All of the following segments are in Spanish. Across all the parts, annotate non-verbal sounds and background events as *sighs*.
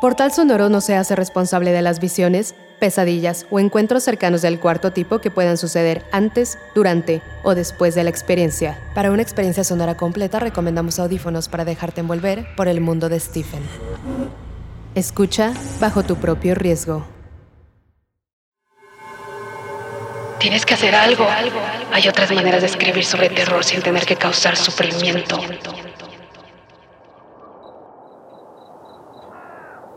Portal Sonoro no se hace responsable de las visiones, pesadillas o encuentros cercanos del cuarto tipo que puedan suceder antes, durante o después de la experiencia. Para una experiencia sonora completa recomendamos audífonos para dejarte envolver por el mundo de Stephen. Escucha bajo tu propio riesgo. Tienes que hacer algo. Hay otras maneras de escribir sobre terror sin tener que causar sufrimiento.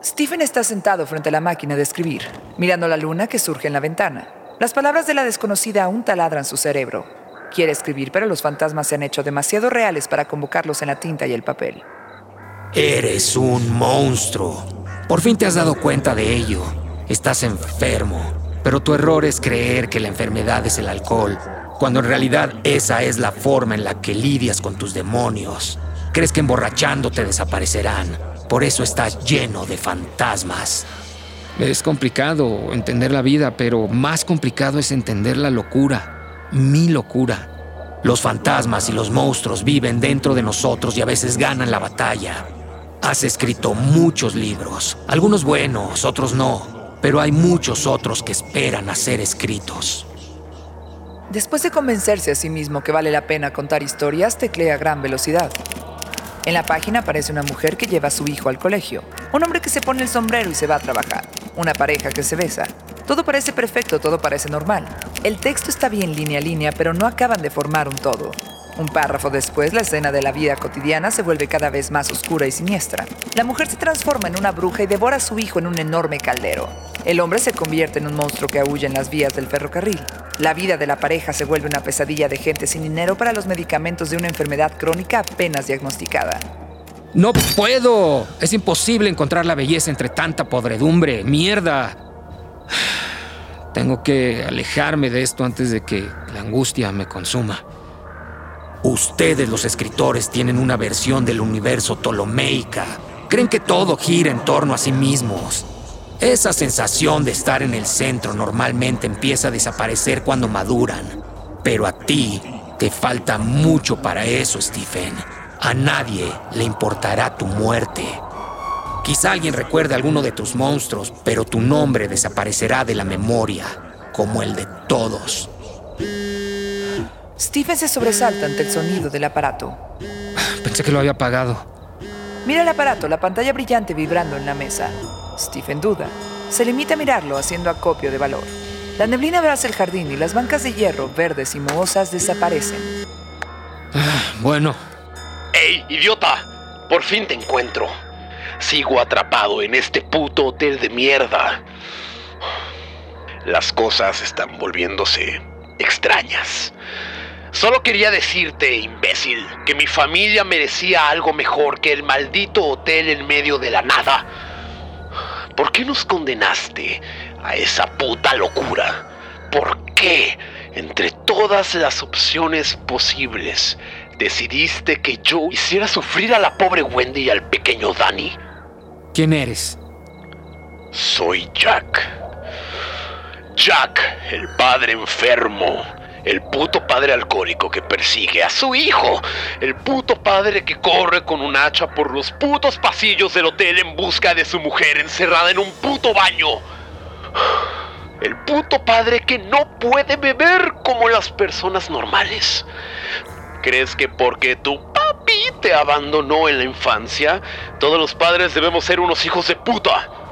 Stephen está sentado frente a la máquina de escribir, mirando la luna que surge en la ventana. Las palabras de la desconocida aún taladran su cerebro. Quiere escribir, pero los fantasmas se han hecho demasiado reales para convocarlos en la tinta y el papel. Eres un monstruo. Por fin te has dado cuenta de ello. Estás enfermo. Pero tu error es creer que la enfermedad es el alcohol, cuando en realidad esa es la forma en la que lidias con tus demonios. Crees que emborrachándote desaparecerán, por eso estás lleno de fantasmas. Es complicado entender la vida, pero más complicado es entender la locura, mi locura. Los fantasmas y los monstruos viven dentro de nosotros y a veces ganan la batalla. Has escrito muchos libros, algunos buenos, otros no, pero hay muchos otros que esperan a ser escritos. Después de convencerse a sí mismo que vale la pena contar historias, teclea a gran velocidad. En la página aparece una mujer que lleva a su hijo al colegio, un hombre que se pone el sombrero y se va a trabajar, una pareja que se besa. Todo parece perfecto, todo parece normal. El texto está bien línea a línea, pero no acaban de formar un todo. Un párrafo después, la escena de la vida cotidiana se vuelve cada vez más oscura y siniestra. La mujer se transforma en una bruja y devora a su hijo en un enorme caldero. El hombre se convierte en un monstruo que aúlla en las vías del ferrocarril. La vida de la pareja se vuelve una pesadilla de gente sin dinero para los medicamentos de una enfermedad crónica apenas diagnosticada. No puedo. Es imposible encontrar la belleza entre tanta podredumbre. Mierda. *sighs* Tengo que alejarme de esto antes de que la angustia me consuma. Ustedes los escritores tienen una versión del universo tolomeica. Creen que todo gira en torno a sí mismos. Esa sensación de estar en el centro normalmente empieza a desaparecer cuando maduran. Pero a ti te falta mucho para eso, Stephen. A nadie le importará tu muerte. Quizá alguien recuerde alguno de tus monstruos, pero tu nombre desaparecerá de la memoria, como el de todos. Stephen se sobresalta ante el sonido del aparato. Pensé que lo había apagado. Mira el aparato, la pantalla brillante vibrando en la mesa. Stephen duda. Se limita a mirarlo haciendo acopio de valor. La neblina abraza el jardín y las bancas de hierro verdes y mohosas desaparecen. bueno. ¡Ey, idiota! Por fin te encuentro. Sigo atrapado en este puto hotel de mierda. Las cosas están volviéndose extrañas. Solo quería decirte, imbécil, que mi familia merecía algo mejor que el maldito hotel en medio de la nada. ¿Por qué nos condenaste a esa puta locura? ¿Por qué, entre todas las opciones posibles, decidiste que yo hiciera sufrir a la pobre Wendy y al pequeño Danny? ¿Quién eres? Soy Jack. Jack, el padre enfermo el puto padre alcohólico que persigue a su hijo. El puto padre que corre con un hacha por los putos pasillos del hotel en busca de su mujer encerrada en un puto baño. El puto padre que no puede beber como las personas normales. ¿Crees que porque tu papi te abandonó en la infancia, todos los padres debemos ser unos hijos de puta?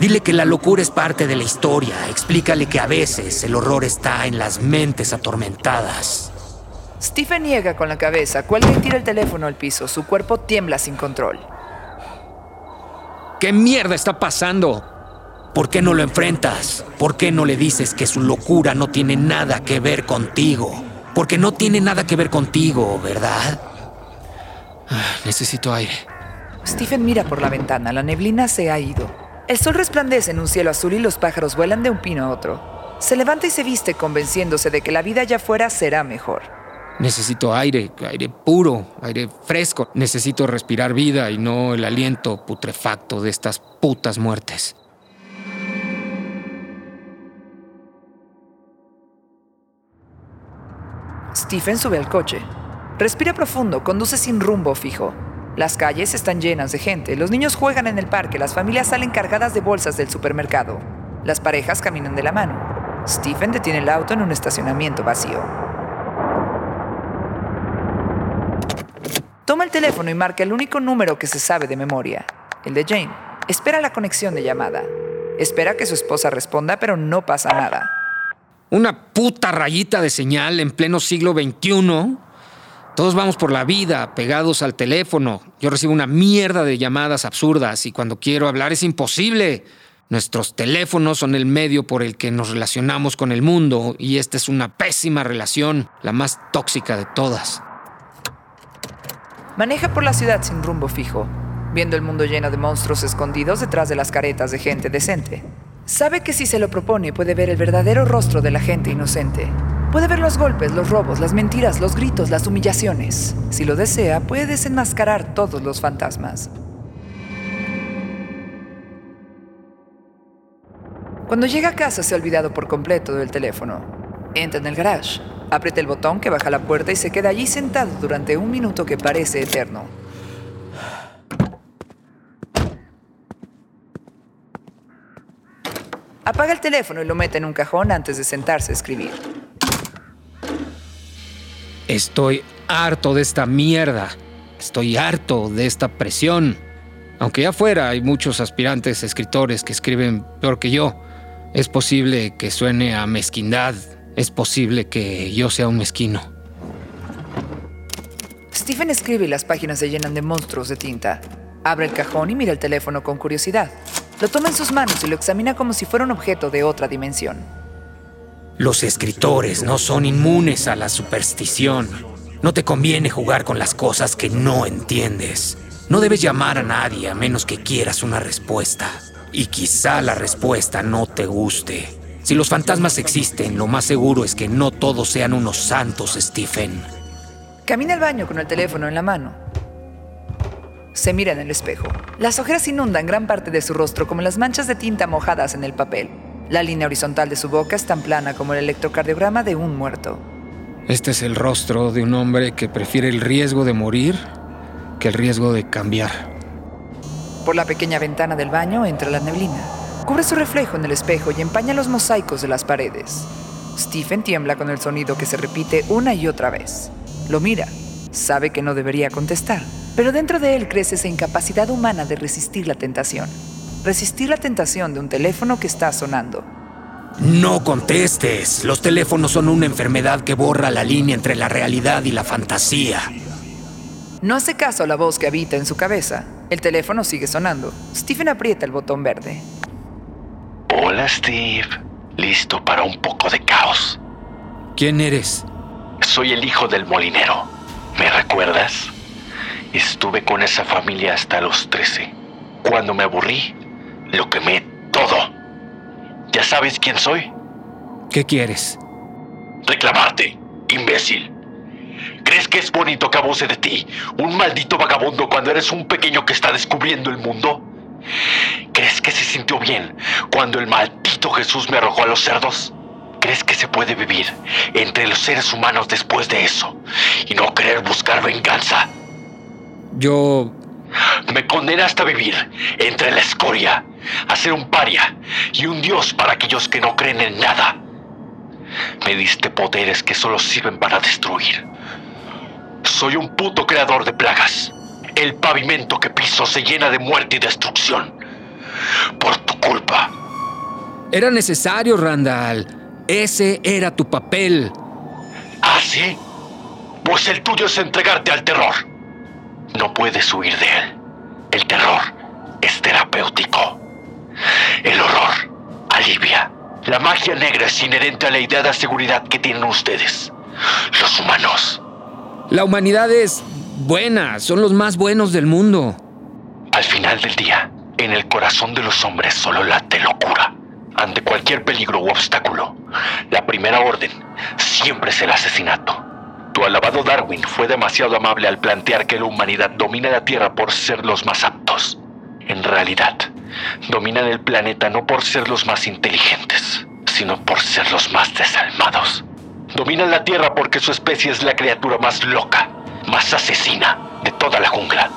Dile que la locura es parte de la historia. Explícale que a veces el horror está en las mentes atormentadas. Stephen niega con la cabeza, cuelga y tira el teléfono al piso. Su cuerpo tiembla sin control. ¿Qué mierda está pasando? ¿Por qué no lo enfrentas? ¿Por qué no le dices que su locura no tiene nada que ver contigo? Porque no tiene nada que ver contigo, ¿verdad? Ah, necesito aire. Stephen mira por la ventana. La neblina se ha ido. El sol resplandece en un cielo azul y los pájaros vuelan de un pino a otro. Se levanta y se viste convenciéndose de que la vida allá afuera será mejor. Necesito aire, aire puro, aire fresco. Necesito respirar vida y no el aliento putrefacto de estas putas muertes. Stephen sube al coche. Respira profundo, conduce sin rumbo fijo. Las calles están llenas de gente, los niños juegan en el parque, las familias salen cargadas de bolsas del supermercado. Las parejas caminan de la mano. Stephen detiene el auto en un estacionamiento vacío. Toma el teléfono y marca el único número que se sabe de memoria, el de Jane. Espera la conexión de llamada. Espera que su esposa responda, pero no pasa nada. Una puta rayita de señal en pleno siglo XXI. Todos vamos por la vida pegados al teléfono. Yo recibo una mierda de llamadas absurdas y cuando quiero hablar es imposible. Nuestros teléfonos son el medio por el que nos relacionamos con el mundo y esta es una pésima relación, la más tóxica de todas. Maneja por la ciudad sin rumbo fijo, viendo el mundo lleno de monstruos escondidos detrás de las caretas de gente decente. Sabe que si se lo propone puede ver el verdadero rostro de la gente inocente. Puede ver los golpes, los robos, las mentiras, los gritos, las humillaciones. Si lo desea, puede desenmascarar todos los fantasmas. Cuando llega a casa se ha olvidado por completo del teléfono. Entra en el garage, aprieta el botón que baja la puerta y se queda allí sentado durante un minuto que parece eterno. Apaga el teléfono y lo mete en un cajón antes de sentarse a escribir. Estoy harto de esta mierda. Estoy harto de esta presión. Aunque afuera hay muchos aspirantes escritores que escriben peor que yo, es posible que suene a mezquindad. Es posible que yo sea un mezquino. Stephen escribe y las páginas se llenan de monstruos de tinta. Abre el cajón y mira el teléfono con curiosidad. Lo toma en sus manos y lo examina como si fuera un objeto de otra dimensión. Los escritores no son inmunes a la superstición. No te conviene jugar con las cosas que no entiendes. No debes llamar a nadie a menos que quieras una respuesta. Y quizá la respuesta no te guste. Si los fantasmas existen, lo más seguro es que no todos sean unos santos, Stephen. Camina al baño con el teléfono en la mano. Se mira en el espejo. Las ojeras inundan gran parte de su rostro como las manchas de tinta mojadas en el papel. La línea horizontal de su boca es tan plana como el electrocardiograma de un muerto. Este es el rostro de un hombre que prefiere el riesgo de morir que el riesgo de cambiar. Por la pequeña ventana del baño entra la neblina. Cubre su reflejo en el espejo y empaña los mosaicos de las paredes. Stephen tiembla con el sonido que se repite una y otra vez. Lo mira. Sabe que no debería contestar, pero dentro de él crece esa incapacidad humana de resistir la tentación. Resistir la tentación de un teléfono que está sonando. No contestes. Los teléfonos son una enfermedad que borra la línea entre la realidad y la fantasía. No hace caso a la voz que habita en su cabeza. El teléfono sigue sonando. Stephen aprieta el botón verde. Hola, Steve. ¿Listo para un poco de caos? ¿Quién eres? Soy el hijo del molinero. ¿Me recuerdas? Estuve con esa familia hasta los 13. Cuando me aburrí, lo quemé todo. ¿Ya sabes quién soy? ¿Qué quieres? Reclamarte, imbécil. ¿Crees que es bonito que abuse de ti, un maldito vagabundo, cuando eres un pequeño que está descubriendo el mundo? ¿Crees que se sintió bien cuando el maldito Jesús me arrojó a los cerdos? ¿Crees que se puede vivir entre los seres humanos después de eso y no querer buscar venganza? Yo... Me condenaste a vivir entre la escoria, a ser un paria y un dios para aquellos que no creen en nada. Me diste poderes que solo sirven para destruir. Soy un puto creador de plagas. El pavimento que piso se llena de muerte y destrucción. Por tu culpa. Era necesario, Randall. Ese era tu papel. ¿Ah, sí? Pues el tuyo es entregarte al terror. No puedes huir de él. El terror es terapéutico. El horror alivia. La magia negra es inherente a la idea de seguridad que tienen ustedes, los humanos. La humanidad es buena, son los más buenos del mundo. Al final del día, en el corazón de los hombres solo late locura. Ante cualquier peligro u obstáculo, la primera orden siempre es el asesinato. Alabado Darwin fue demasiado amable al plantear que la humanidad domina la Tierra por ser los más aptos. En realidad, dominan el planeta no por ser los más inteligentes, sino por ser los más desalmados. Dominan la Tierra porque su especie es la criatura más loca, más asesina de toda la jungla.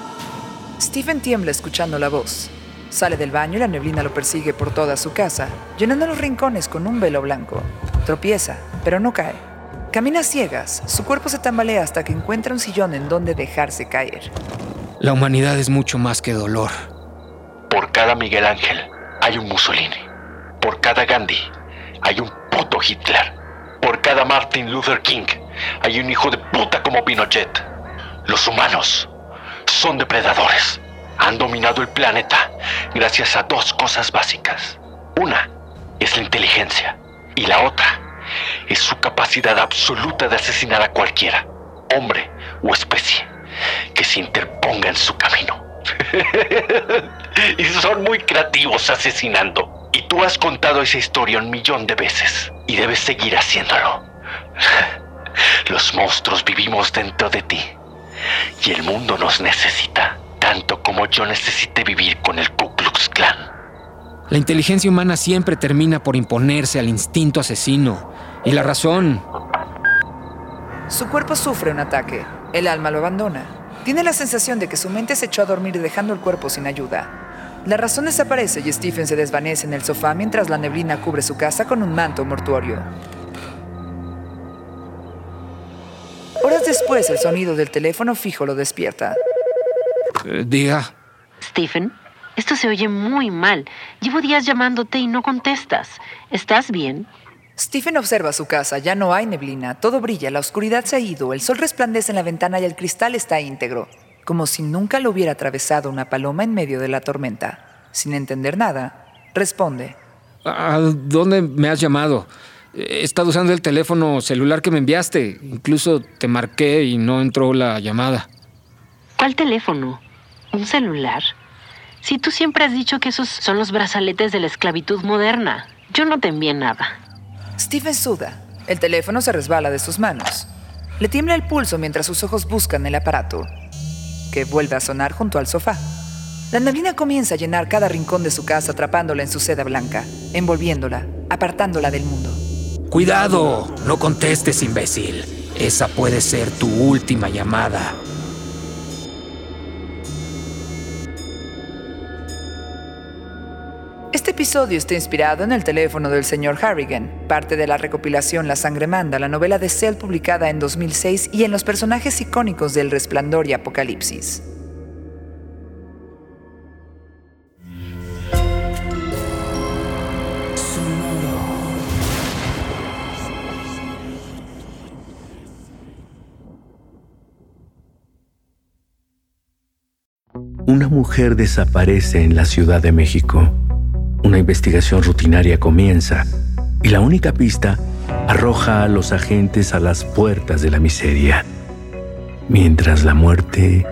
Stephen tiembla escuchando la voz. Sale del baño y la neblina lo persigue por toda su casa, llenando los rincones con un velo blanco. Tropieza, pero no cae. Camina ciegas, su cuerpo se tambalea hasta que encuentra un sillón en donde dejarse caer. La humanidad es mucho más que dolor. Por cada Miguel Ángel hay un Mussolini. Por cada Gandhi hay un puto Hitler. Por cada Martin Luther King hay un hijo de puta como Pinochet. Los humanos son depredadores. Han dominado el planeta gracias a dos cosas básicas. Una es la inteligencia y la otra es su capacidad absoluta de asesinar a cualquiera, hombre o especie, que se interponga en su camino. *laughs* y son muy creativos asesinando. Y tú has contado esa historia un millón de veces y debes seguir haciéndolo. *laughs* Los monstruos vivimos dentro de ti y el mundo nos necesita tanto como yo necesite vivir con el Ku Klux Klan. La inteligencia humana siempre termina por imponerse al instinto asesino. Y la razón. Su cuerpo sufre un ataque. El alma lo abandona. Tiene la sensación de que su mente se echó a dormir dejando el cuerpo sin ayuda. La razón desaparece y Stephen se desvanece en el sofá mientras la neblina cubre su casa con un manto mortuorio. Horas después, el sonido del teléfono fijo lo despierta. Eh, diga. Stephen, esto se oye muy mal. Llevo días llamándote y no contestas. ¿Estás bien? Stephen observa su casa. Ya no hay neblina. Todo brilla, la oscuridad se ha ido, el sol resplandece en la ventana y el cristal está íntegro. Como si nunca lo hubiera atravesado una paloma en medio de la tormenta. Sin entender nada, responde. ¿A dónde me has llamado? He estado usando el teléfono celular que me enviaste. Incluso te marqué y no entró la llamada. ¿Cuál teléfono? ¿Un celular? Si tú siempre has dicho que esos son los brazaletes de la esclavitud moderna. Yo no te envié nada. Stephen suda. El teléfono se resbala de sus manos. Le tiembla el pulso mientras sus ojos buscan el aparato, que vuelve a sonar junto al sofá. La neblina comienza a llenar cada rincón de su casa atrapándola en su seda blanca, envolviéndola, apartándola del mundo. Cuidado, no contestes, imbécil. Esa puede ser tu última llamada. Episodio está inspirado en el teléfono del señor Harrigan, parte de la recopilación La sangre manda, la novela de Cell publicada en 2006 y en los personajes icónicos del Resplandor y Apocalipsis. Una mujer desaparece en la Ciudad de México. Una investigación rutinaria comienza y la única pista arroja a los agentes a las puertas de la miseria, mientras la muerte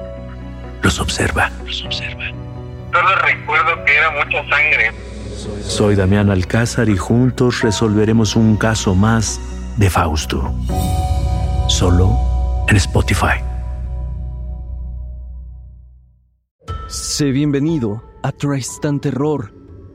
los observa. Solo recuerdo que era mucha sangre. Soy Damián Alcázar y juntos resolveremos un caso más de Fausto. Solo en Spotify. Sé bienvenido a Tristan Terror,